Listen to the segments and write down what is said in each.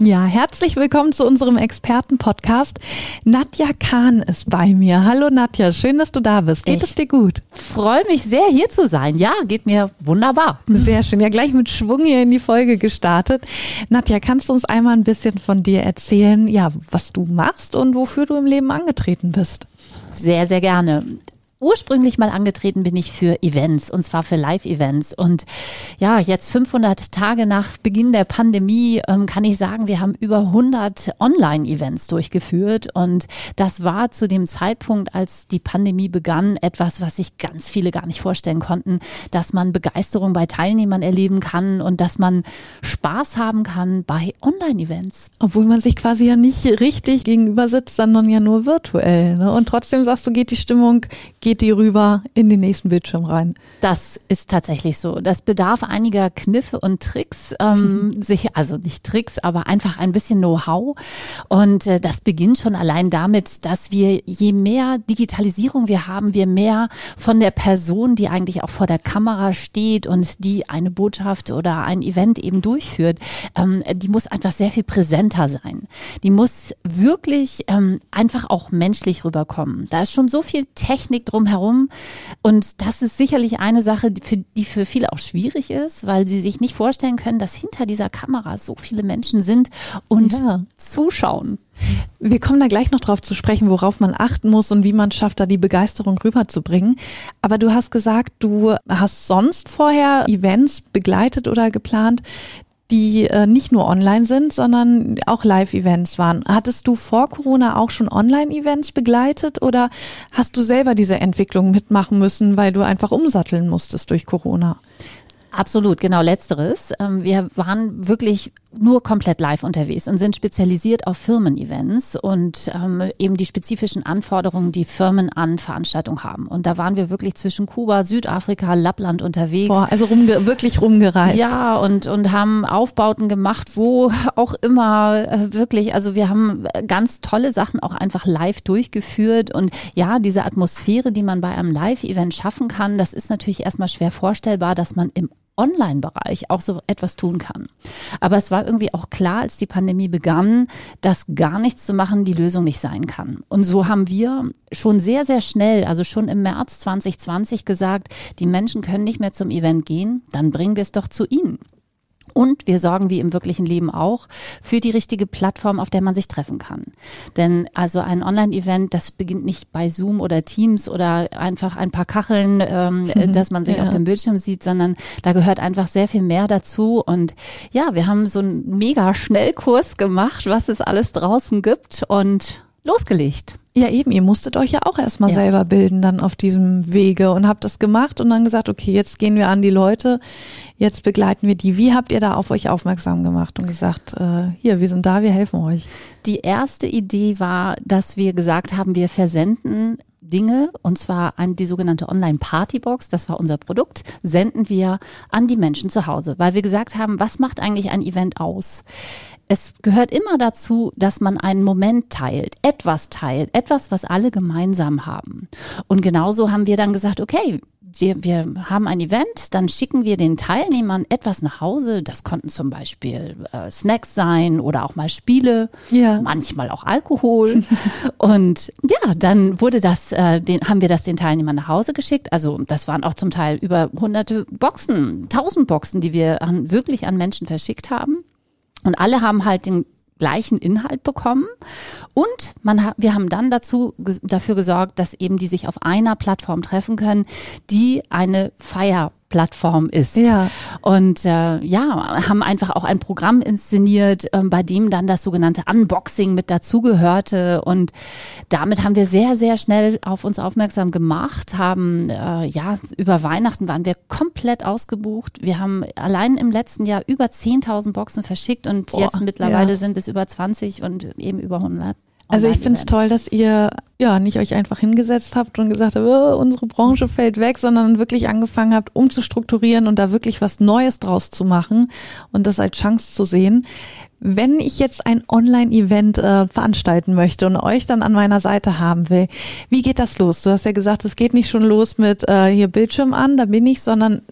Ja, herzlich willkommen zu unserem Experten-Podcast. Nadja Kahn ist bei mir. Hallo Nadja, schön, dass du da bist. Geht ich es dir gut? Freue mich sehr, hier zu sein. Ja, geht mir wunderbar. Sehr schön. Ja, gleich mit Schwung hier in die Folge gestartet. Nadja, kannst du uns einmal ein bisschen von dir erzählen, ja, was du machst und wofür du im Leben angetreten bist? Sehr, sehr gerne ursprünglich mal angetreten bin ich für Events und zwar für Live-Events. Und ja, jetzt 500 Tage nach Beginn der Pandemie ähm, kann ich sagen, wir haben über 100 Online-Events durchgeführt. Und das war zu dem Zeitpunkt, als die Pandemie begann, etwas, was sich ganz viele gar nicht vorstellen konnten, dass man Begeisterung bei Teilnehmern erleben kann und dass man Spaß haben kann bei Online-Events. Obwohl man sich quasi ja nicht richtig gegenüber sitzt, sondern ja nur virtuell. Ne? Und trotzdem sagst du, geht die Stimmung, geht geht die rüber in den nächsten Bildschirm rein. Das ist tatsächlich so. Das bedarf einiger Kniffe und Tricks, ähm, sich, also nicht Tricks, aber einfach ein bisschen Know-how. Und äh, das beginnt schon allein damit, dass wir je mehr Digitalisierung wir haben, wir mehr von der Person, die eigentlich auch vor der Kamera steht und die eine Botschaft oder ein Event eben durchführt, ähm, die muss einfach sehr viel präsenter sein. Die muss wirklich ähm, einfach auch menschlich rüberkommen. Da ist schon so viel Technik drumherum. Und das ist sicherlich eine Sache, die für, viele auch schwierig ist, weil sie sich nicht vorstellen können, dass hinter dieser Kamera so viele Menschen sind und ja. zuschauen. Wir kommen da gleich noch drauf zu sprechen, worauf man achten muss und wie man schafft, da die Begeisterung rüberzubringen. Aber du hast gesagt, du hast sonst vorher Events begleitet oder geplant, die äh, nicht nur online sind, sondern auch Live-Events waren. Hattest du vor Corona auch schon Online-Events begleitet oder hast du selber diese Entwicklung mitmachen müssen, weil du einfach umsatteln musstest durch Corona? Absolut, genau letzteres. Ähm, wir waren wirklich nur komplett live unterwegs und sind spezialisiert auf Firmen-Events und ähm, eben die spezifischen Anforderungen, die Firmen an Veranstaltungen haben. Und da waren wir wirklich zwischen Kuba, Südafrika, Lappland unterwegs. Boah, also rumge wirklich rumgereist. Ja, und, und haben Aufbauten gemacht, wo auch immer äh, wirklich, also wir haben ganz tolle Sachen auch einfach live durchgeführt. Und ja, diese Atmosphäre, die man bei einem Live-Event schaffen kann, das ist natürlich erstmal schwer vorstellbar, dass man im Online-Bereich auch so etwas tun kann. Aber es war irgendwie auch klar, als die Pandemie begann, dass gar nichts zu machen die Lösung nicht sein kann. Und so haben wir schon sehr, sehr schnell, also schon im März 2020 gesagt, die Menschen können nicht mehr zum Event gehen, dann bringen wir es doch zu ihnen. Und wir sorgen wie im wirklichen Leben auch für die richtige Plattform, auf der man sich treffen kann. Denn also ein Online-Event, das beginnt nicht bei Zoom oder Teams oder einfach ein paar Kacheln, ähm, mhm, dass man sich ja. auf dem Bildschirm sieht, sondern da gehört einfach sehr viel mehr dazu. Und ja, wir haben so einen mega Schnellkurs gemacht, was es alles draußen gibt und losgelegt. Ja, eben, ihr musstet euch ja auch erstmal ja. selber bilden dann auf diesem Wege und habt das gemacht und dann gesagt, okay, jetzt gehen wir an die Leute, jetzt begleiten wir die. Wie habt ihr da auf euch aufmerksam gemacht und gesagt, äh, hier, wir sind da, wir helfen euch? Die erste Idee war, dass wir gesagt haben, wir versenden Dinge, und zwar an die sogenannte Online-Partybox, das war unser Produkt, senden wir an die Menschen zu Hause, weil wir gesagt haben, was macht eigentlich ein Event aus? Es gehört immer dazu, dass man einen Moment teilt, etwas teilt, etwas, was alle gemeinsam haben. Und genauso haben wir dann gesagt, okay, wir, wir haben ein Event, dann schicken wir den Teilnehmern etwas nach Hause. Das konnten zum Beispiel äh, Snacks sein oder auch mal Spiele, ja. manchmal auch Alkohol. und ja, dann wurde das, äh, den, haben wir das den Teilnehmern nach Hause geschickt. Also das waren auch zum Teil über hunderte Boxen, tausend Boxen, die wir an, wirklich an Menschen verschickt haben. Und alle haben halt den gleichen Inhalt bekommen. Und man wir haben dann dazu, dafür gesorgt, dass eben die sich auf einer Plattform treffen können, die eine Feier Plattform ist. Ja. Und äh, ja, haben einfach auch ein Programm inszeniert, äh, bei dem dann das sogenannte Unboxing mit dazugehörte. Und damit haben wir sehr, sehr schnell auf uns aufmerksam gemacht, haben äh, ja, über Weihnachten waren wir komplett ausgebucht. Wir haben allein im letzten Jahr über 10.000 Boxen verschickt und Boah, jetzt mittlerweile ja. sind es über 20 und eben über 100. Also ich finde es toll, dass ihr ja nicht euch einfach hingesetzt habt und gesagt habt, oh, unsere Branche fällt weg, sondern wirklich angefangen habt, umzustrukturieren und da wirklich was Neues draus zu machen und das als Chance zu sehen. Wenn ich jetzt ein Online-Event äh, veranstalten möchte und euch dann an meiner Seite haben will, wie geht das los? Du hast ja gesagt, es geht nicht schon los mit äh, hier Bildschirm an, da bin ich, sondern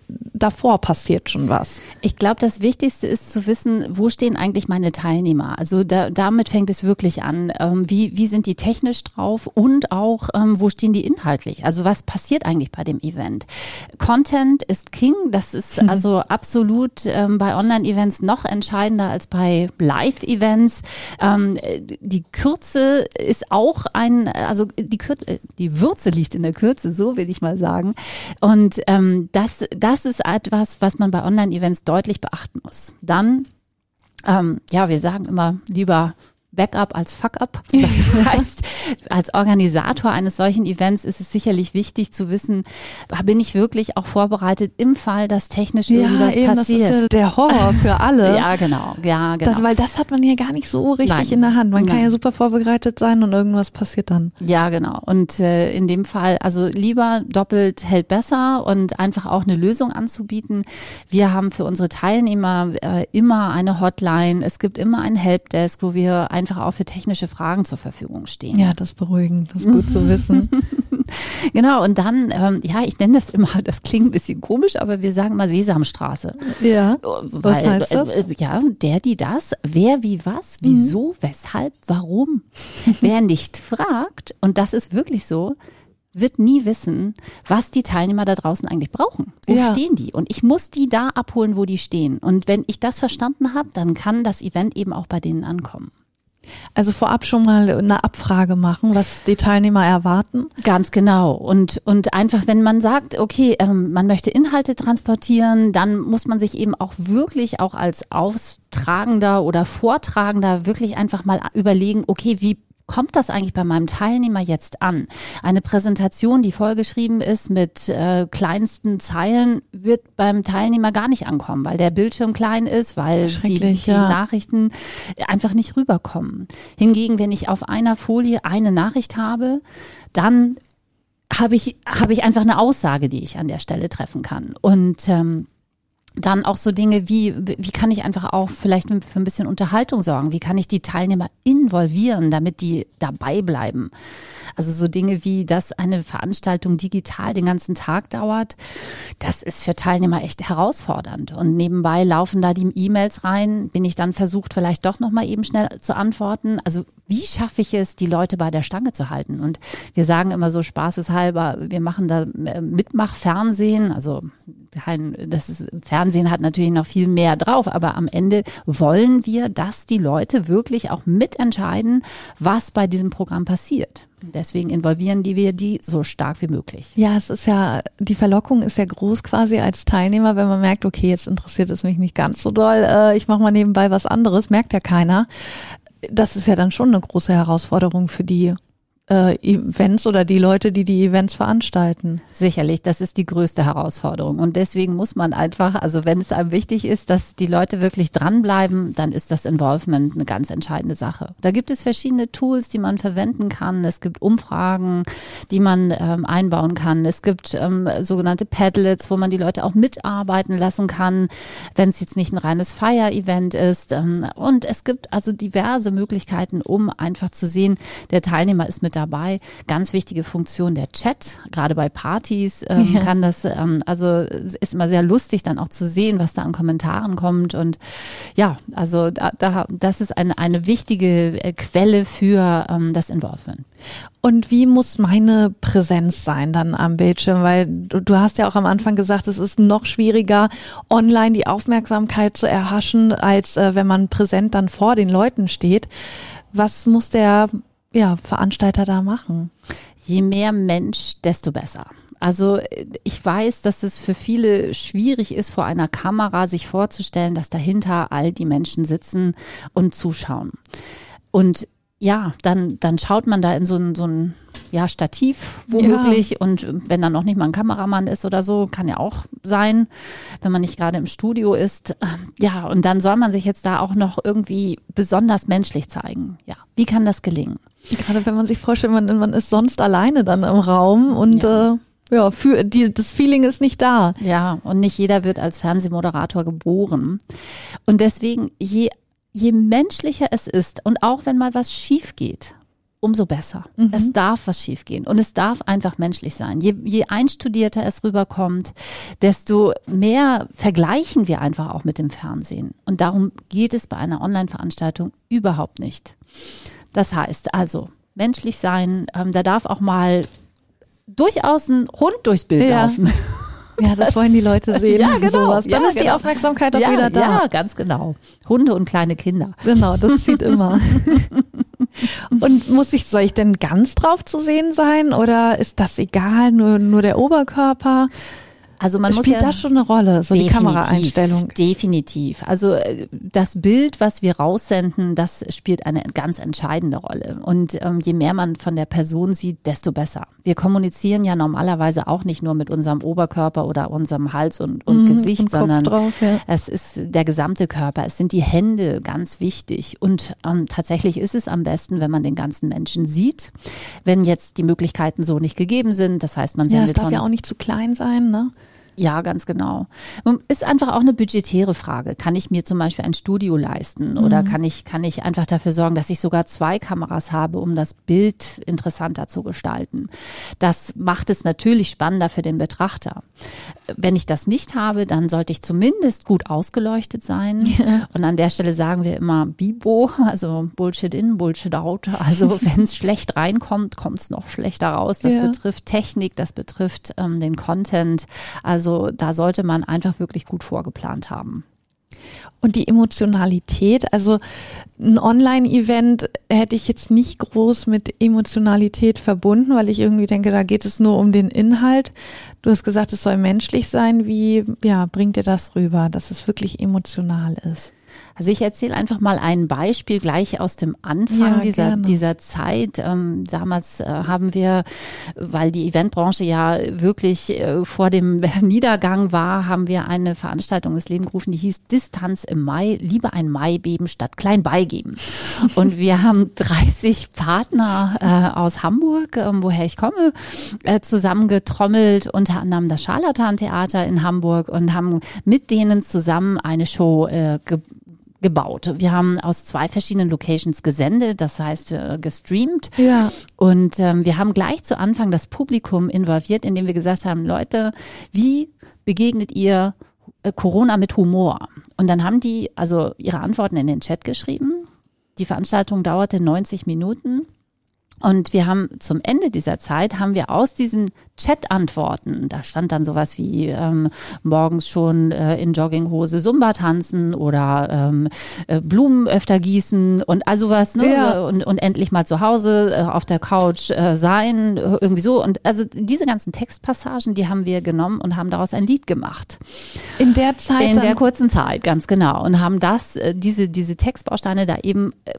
davor passiert schon was. Ich glaube, das Wichtigste ist zu wissen, wo stehen eigentlich meine Teilnehmer? Also da, damit fängt es wirklich an. Ähm, wie, wie sind die technisch drauf und auch, ähm, wo stehen die inhaltlich? Also was passiert eigentlich bei dem Event? Content ist King. Das ist also absolut ähm, bei Online-Events noch entscheidender als bei Live-Events. Ähm, die Kürze ist auch ein, also die Kürze, die Würze liegt in der Kürze, so will ich mal sagen. Und ähm, das, das ist etwas, was man bei Online-Events deutlich beachten muss. Dann, ähm, ja, wir sagen immer lieber Backup als Fuck-up. Das heißt, als Organisator eines solchen Events ist es sicherlich wichtig zu wissen, bin ich wirklich auch vorbereitet im Fall, dass technisch ja, irgendwas eben, passiert. Das ist ja der Horror für alle. ja, genau. Ja, genau. Das, weil das hat man ja gar nicht so richtig Nein. in der Hand. Man Nein. kann ja super vorbereitet sein und irgendwas passiert dann. Ja, genau. Und äh, in dem Fall, also lieber doppelt hält besser und einfach auch eine Lösung anzubieten. Wir haben für unsere Teilnehmer äh, immer eine Hotline. Es gibt immer ein Helpdesk, wo wir ein einfach auch für technische Fragen zur Verfügung stehen. Ja, das beruhigend, das ist gut zu wissen. genau, und dann, ähm, ja, ich nenne das immer, das klingt ein bisschen komisch, aber wir sagen mal Sesamstraße. Ja, was Weil, heißt das? Äh, ja, der, die, das, wer, wie, was, wieso, mhm. weshalb, warum. wer nicht fragt, und das ist wirklich so, wird nie wissen, was die Teilnehmer da draußen eigentlich brauchen. Wo ja. stehen die? Und ich muss die da abholen, wo die stehen. Und wenn ich das verstanden habe, dann kann das Event eben auch bei denen ankommen. Also vorab schon mal eine Abfrage machen, was die Teilnehmer erwarten. Ganz genau. Und, und einfach, wenn man sagt, okay, ähm, man möchte Inhalte transportieren, dann muss man sich eben auch wirklich auch als Austragender oder Vortragender wirklich einfach mal überlegen, okay, wie kommt das eigentlich bei meinem Teilnehmer jetzt an? Eine Präsentation, die vollgeschrieben ist mit äh, kleinsten Zeilen, wird beim Teilnehmer gar nicht ankommen, weil der Bildschirm klein ist, weil die, die ja. Nachrichten einfach nicht rüberkommen. Hingegen, wenn ich auf einer Folie eine Nachricht habe, dann habe ich, habe ich einfach eine Aussage, die ich an der Stelle treffen kann. Und ähm, dann auch so Dinge wie, wie kann ich einfach auch vielleicht für ein bisschen Unterhaltung sorgen? Wie kann ich die Teilnehmer involvieren, damit die dabei bleiben? Also so Dinge wie, dass eine Veranstaltung digital den ganzen Tag dauert, das ist für Teilnehmer echt herausfordernd. Und nebenbei laufen da die E-Mails rein, bin ich dann versucht, vielleicht doch nochmal eben schnell zu antworten. Also wie schaffe ich es, die Leute bei der Stange zu halten? Und wir sagen immer so spaßeshalber, wir machen da äh, Mitmachfernsehen, also das ist, Fernsehen hat natürlich noch viel mehr drauf, aber am Ende wollen wir, dass die Leute wirklich auch mitentscheiden, was bei diesem Programm passiert. Deswegen involvieren die wir die so stark wie möglich. Ja, es ist ja, die Verlockung ist ja groß quasi als Teilnehmer, wenn man merkt, okay, jetzt interessiert es mich nicht ganz so doll, äh, ich mache mal nebenbei was anderes, merkt ja keiner. Das ist ja dann schon eine große Herausforderung für die äh, Events oder die Leute, die die Events veranstalten. Sicherlich, das ist die größte Herausforderung. Und deswegen muss man einfach, also wenn es einem wichtig ist, dass die Leute wirklich dranbleiben, dann ist das Involvement eine ganz entscheidende Sache. Da gibt es verschiedene Tools, die man verwenden kann. Es gibt Umfragen, die man ähm, einbauen kann. Es gibt ähm, sogenannte Padlets, wo man die Leute auch mitarbeiten lassen kann, wenn es jetzt nicht ein reines Fire-Event ist. Ähm, und es gibt also diverse Möglichkeiten, um einfach zu sehen, der Teilnehmer ist mit dabei dabei. Ganz wichtige Funktion der Chat, gerade bei Partys ähm, ja. kann das, ähm, also ist immer sehr lustig dann auch zu sehen, was da an Kommentaren kommt und ja, also da, da das ist eine, eine wichtige äh, Quelle für ähm, das Involvement. Und wie muss meine Präsenz sein dann am Bildschirm? Weil du, du, hast ja auch am Anfang gesagt, es ist noch schwieriger, online die Aufmerksamkeit zu erhaschen, als äh, wenn man präsent dann vor den Leuten steht. Was muss der ja, Veranstalter da machen? Je mehr Mensch, desto besser. Also ich weiß, dass es für viele schwierig ist, vor einer Kamera sich vorzustellen, dass dahinter all die Menschen sitzen und zuschauen. Und ja, dann, dann schaut man da in so ein, so ein ja, Stativ womöglich ja. und wenn dann noch nicht mal ein Kameramann ist oder so, kann ja auch sein, wenn man nicht gerade im Studio ist. Ja, und dann soll man sich jetzt da auch noch irgendwie besonders menschlich zeigen. Ja, wie kann das gelingen? Gerade wenn man sich vorstellt, man, man ist sonst alleine dann im Raum und ja. Äh ja, für die, das Feeling ist nicht da. Ja, und nicht jeder wird als Fernsehmoderator geboren. Und deswegen, je je menschlicher es ist und auch wenn mal was schief geht, umso besser. Mhm. Es darf was schiefgehen und es darf einfach menschlich sein. Je, je einstudierter es rüberkommt, desto mehr vergleichen wir einfach auch mit dem Fernsehen. Und darum geht es bei einer Online-Veranstaltung überhaupt nicht. Das heißt also, menschlich sein, ähm, da darf auch mal durchaus ein Hund durchs Bild ja. laufen. Ja, das wollen die Leute sehen. ja, genau. Sowas. Dann ja, ist die genau. Aufmerksamkeit auch ja, wieder da. Ja, ganz genau. Hunde und kleine Kinder. Genau, das zieht immer. und muss ich, soll ich denn ganz drauf zu sehen sein oder ist das egal, nur, nur der Oberkörper? Also man Spielt muss ja, das schon eine Rolle, so die Kameraeinstellung? Definitiv. Also äh, das Bild, was wir raussenden, das spielt eine ganz entscheidende Rolle. Und ähm, je mehr man von der Person sieht, desto besser. Wir kommunizieren ja normalerweise auch nicht nur mit unserem Oberkörper oder unserem Hals und, und mhm, Gesicht, sondern drauf, ja. es ist der gesamte Körper. Es sind die Hände ganz wichtig. Und ähm, tatsächlich ist es am besten, wenn man den ganzen Menschen sieht. Wenn jetzt die Möglichkeiten so nicht gegeben sind, das heißt, man sendet ja, es darf ja auch nicht zu klein sein, ne? Ja, ganz genau. Ist einfach auch eine budgetäre Frage. Kann ich mir zum Beispiel ein Studio leisten oder mhm. kann ich, kann ich einfach dafür sorgen, dass ich sogar zwei Kameras habe, um das Bild interessanter zu gestalten? Das macht es natürlich spannender für den Betrachter. Wenn ich das nicht habe, dann sollte ich zumindest gut ausgeleuchtet sein. Ja. Und an der Stelle sagen wir immer Bibo, also Bullshit in, Bullshit out. Also wenn es schlecht reinkommt, kommt es noch schlechter raus. Das ja. betrifft Technik, das betrifft ähm, den Content. Also also da sollte man einfach wirklich gut vorgeplant haben. Und die Emotionalität, also ein Online-Event hätte ich jetzt nicht groß mit Emotionalität verbunden, weil ich irgendwie denke, da geht es nur um den Inhalt. Du hast gesagt, es soll menschlich sein. Wie ja, bringt dir das rüber, dass es wirklich emotional ist? Also ich erzähle einfach mal ein Beispiel gleich aus dem Anfang ja, dieser, dieser Zeit. Ähm, damals äh, haben wir, weil die Eventbranche ja wirklich äh, vor dem Niedergang war, haben wir eine Veranstaltung ins Leben gerufen, die hieß Distanz im Mai, lieber ein Maibeben statt klein beigeben. Und wir haben 30 Partner äh, aus Hamburg, ähm, woher ich komme, äh, zusammengetrommelt, unter anderem das Scharlatan-Theater in Hamburg und haben mit denen zusammen eine Show äh, gebaut. Wir haben aus zwei verschiedenen Locations gesendet, das heißt äh, gestreamt. Ja. Und ähm, wir haben gleich zu Anfang das Publikum involviert, indem wir gesagt haben, Leute, wie begegnet ihr äh, Corona mit Humor? Und dann haben die also ihre Antworten in den Chat geschrieben. Die Veranstaltung dauerte 90 Minuten. Und wir haben zum Ende dieser Zeit haben wir aus diesen Chat-Antworten, da stand dann sowas wie ähm, morgens schon äh, in Jogginghose Zumba tanzen oder ähm, äh, Blumen öfter gießen und all sowas, ne? Ja. Und, und endlich mal zu Hause äh, auf der Couch äh, sein, irgendwie so. Und also diese ganzen Textpassagen, die haben wir genommen und haben daraus ein Lied gemacht. In der Zeit? In der kurzen Zeit, ganz genau. Und haben das, äh, diese, diese Textbausteine da eben äh,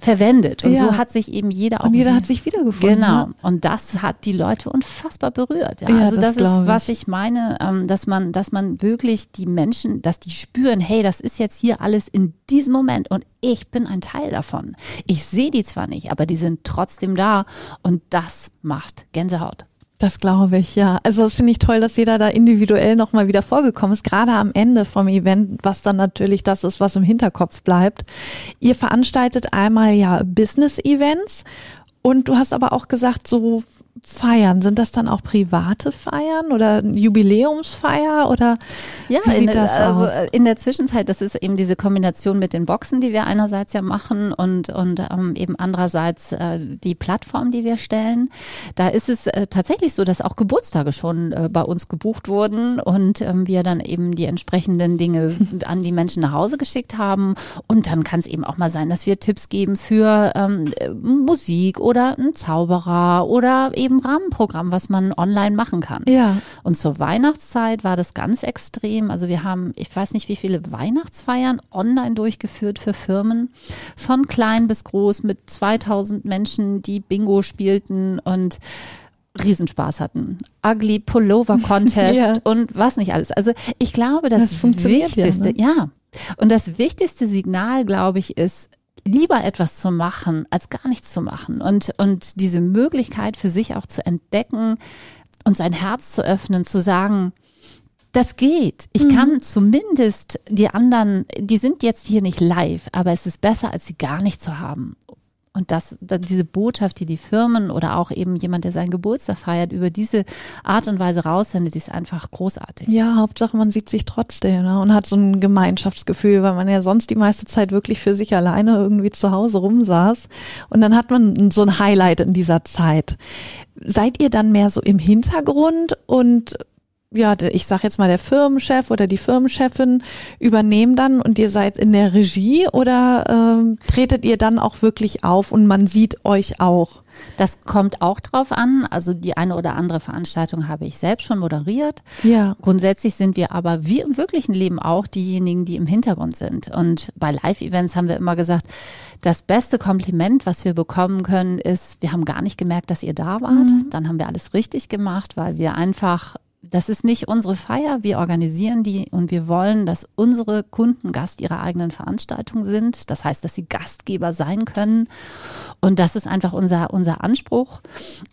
verwendet. Und ja. so hat sich eben jeder auch. Jeder hat sich wiedergefunden. Genau. Ne? Und das hat die Leute unfassbar berührt. Ja also das, das ist, was ich meine, ähm, dass man, dass man wirklich die Menschen, dass die spüren, hey, das ist jetzt hier alles in diesem Moment und ich bin ein Teil davon. Ich sehe die zwar nicht, aber die sind trotzdem da und das macht Gänsehaut. Das glaube ich, ja. Also das finde ich toll, dass jeder da individuell nochmal wieder vorgekommen ist, gerade am Ende vom Event, was dann natürlich das ist, was im Hinterkopf bleibt. Ihr veranstaltet einmal ja Business-Events und du hast aber auch gesagt, so Feiern, sind das dann auch private Feiern oder Jubiläumsfeier oder ja, wie sieht in, das also aus? in der Zwischenzeit, das ist eben diese Kombination mit den Boxen, die wir einerseits ja machen und, und ähm, eben andererseits äh, die Plattform, die wir stellen. Da ist es äh, tatsächlich so, dass auch Geburtstage schon äh, bei uns gebucht wurden und ähm, wir dann eben die entsprechenden Dinge an die Menschen nach Hause geschickt haben. Und dann kann es eben auch mal sein, dass wir Tipps geben für ähm, Musik oder einen Zauberer oder eben Rahmenprogramm, was man online machen kann. Ja. Und zur Weihnachtszeit war das ganz extrem. Also wir haben, ich weiß nicht, wie viele Weihnachtsfeiern online durchgeführt für Firmen, von klein bis groß mit 2000 Menschen, die Bingo spielten und Riesenspaß hatten. Ugly Pullover Contest Ja. und was nicht alles. Also ich glaube, das, Das funktioniert ja, Wichtigste, ne? ja. Und das wichtigste Signal, glaube ich, ist, lieber etwas zu machen, als gar nichts zu machen. Und, und diese Möglichkeit für sich auch zu entdecken und sein Herz zu öffnen, zu sagen, das geht. Ich kann zumindest die anderen, die sind jetzt hier nicht live, aber es ist besser, als sie gar nicht zu haben. Und das, da- diese Botschaft, die die Firmen oder auch eben jemand, der seinen Geburtstag feiert, über diese Art und Weise raussendet, ist einfach großartig. Ja, Hauptsache man sieht sich trotzdem ne? und hat so ein Gemeinschaftsgefühl, weil man ja sonst die meiste Zeit wirklich für sich alleine irgendwie zu Hause rumsaß. Und dann hat man so ein Highlight in dieser Zeit. Seid ihr dann mehr so im Hintergrund und ja, ich sag jetzt mal, der Firmenchef oder die Firmenchefin übernehmen dann und ihr seid in der Regie oder ähm, tretet ihr dann auch wirklich auf und man sieht euch auch? Das kommt auch drauf an. Also die eine oder andere Veranstaltung habe ich selbst schon moderiert. Ja. Grundsätzlich sind wir aber wie im wirklichen Leben auch diejenigen, die im Hintergrund sind. Und bei Live-Events haben wir immer gesagt, das beste Kompliment, was wir bekommen können, ist, wir haben gar nicht gemerkt, dass ihr da wart. Dann haben wir alles richtig gemacht, weil wir einfach das ist nicht unsere Feier. Wir organisieren die und wir wollen, dass unsere Kunden Gast ihrer eigenen Veranstaltung sind. Das heißt, dass sie Gastgeber sein können. Und das ist einfach unser, unser Anspruch.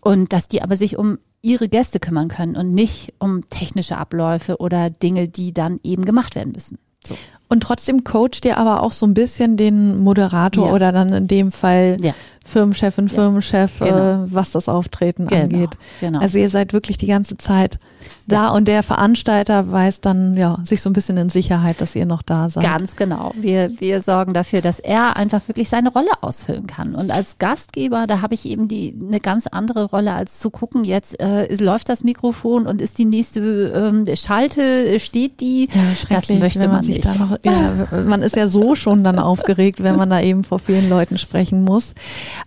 Und dass die aber sich um ihre Gäste kümmern können und nicht um technische Abläufe oder Dinge, die dann eben gemacht werden müssen. So. Und trotzdem coacht ihr aber auch so ein bisschen den Moderator Ja. oder dann in dem Fall Ja. Firmenchefin, Firmenchef, Genau. äh, was das Auftreten Genau, angeht. genau. Also ihr seid wirklich die ganze Zeit da und der Veranstalter weiß dann ja sich so ein bisschen in Sicherheit, dass ihr noch da seid. Ganz genau. Wir, wir sorgen dafür, dass er einfach wirklich seine Rolle ausfüllen kann. Und als Gastgeber, da habe ich eben die eine ganz andere Rolle, als zu gucken, jetzt äh, läuft das Mikrofon und ist die nächste ähm, Schalte, steht die? Ja, das möchte man, man sich nicht. da noch, ja, man ist ja so schon dann aufgeregt, wenn man da eben vor vielen Leuten sprechen muss.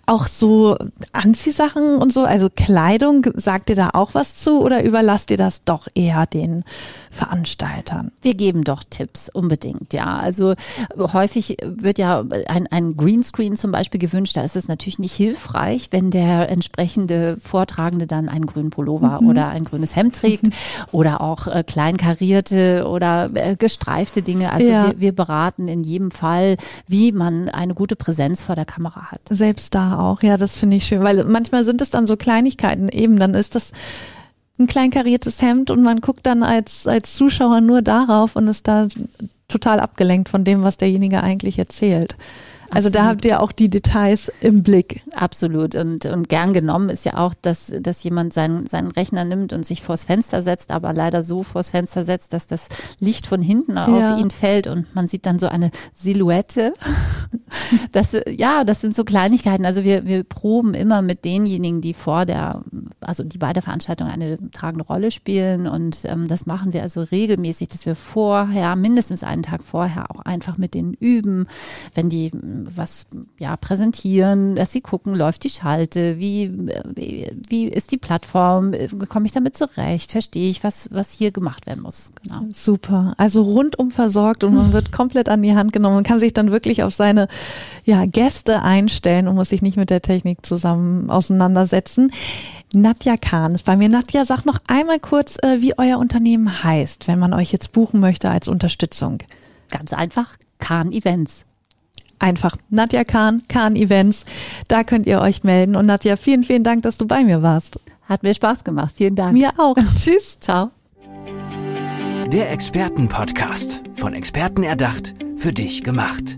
Auch so Anziehsachen und so, also Kleidung, sagt ihr da auch was zu oder überlasst ihr das doch eher den Veranstaltern? Wir geben doch Tipps, unbedingt, ja. Also häufig wird ja ein, ein Greenscreen zum Beispiel gewünscht. Da ist es natürlich nicht hilfreich, wenn der entsprechende Vortragende dann einen grünen Pullover oder ein grünes Hemd trägt oder auch äh, kleinkarierte oder äh, gestreifte Dinge. Also Ja. wir, wir beraten in jedem Fall, wie man eine gute Präsenz vor der Kamera hat. Selbst da auch, ja, das finde ich schön, weil manchmal sind es dann so Kleinigkeiten eben, dann ist das ein klein kariertes Hemd und man guckt dann als, als Zuschauer nur darauf und ist da total abgelenkt von dem, was derjenige eigentlich erzählt. Also da Absolut. habt ihr auch die Details im Blick. Absolut. Und, und gern genommen ist ja auch, dass, dass jemand seinen, seinen Rechner nimmt und sich vors Fenster setzt, aber leider so vors Fenster setzt, dass das Licht von hinten Ja. auf ihn fällt und man sieht dann so eine Silhouette. Das, ja, das sind so Kleinigkeiten. Also wir, wir proben immer mit denjenigen, die vor der, also die bei der Veranstaltung eine tragende Rolle spielen. Und ähm, das machen wir also regelmäßig, dass wir vorher, mindestens einen Tag vorher auch einfach mit denen üben, wenn die m, was ja präsentieren, dass sie gucken, läuft die Schalte, wie, äh, wie, wie ist die Plattform, äh, komme ich damit zurecht, verstehe ich, was, was hier gemacht werden muss. Genau. Super. Also rundum versorgt und man wird komplett an die Hand genommen und kann sich dann wirklich auf seine ja, Gäste einstellen und muss sich nicht mit der Technik zusammen auseinandersetzen. Nadja Kahn ist bei mir. Nadja, sag noch einmal kurz, äh, wie euer Unternehmen heißt, wenn man euch jetzt buchen möchte als Unterstützung. Ganz einfach, Kahn Events. Einfach Nadja Kahn, Kahn Events. Da könnt ihr euch melden. Und Nadja, vielen, vielen Dank, dass du bei mir warst. Hat mir Spaß gemacht. Vielen Dank. Mir auch. Tschüss. Ciao. Der Expertenpodcast. Von Experten erdacht, für dich gemacht.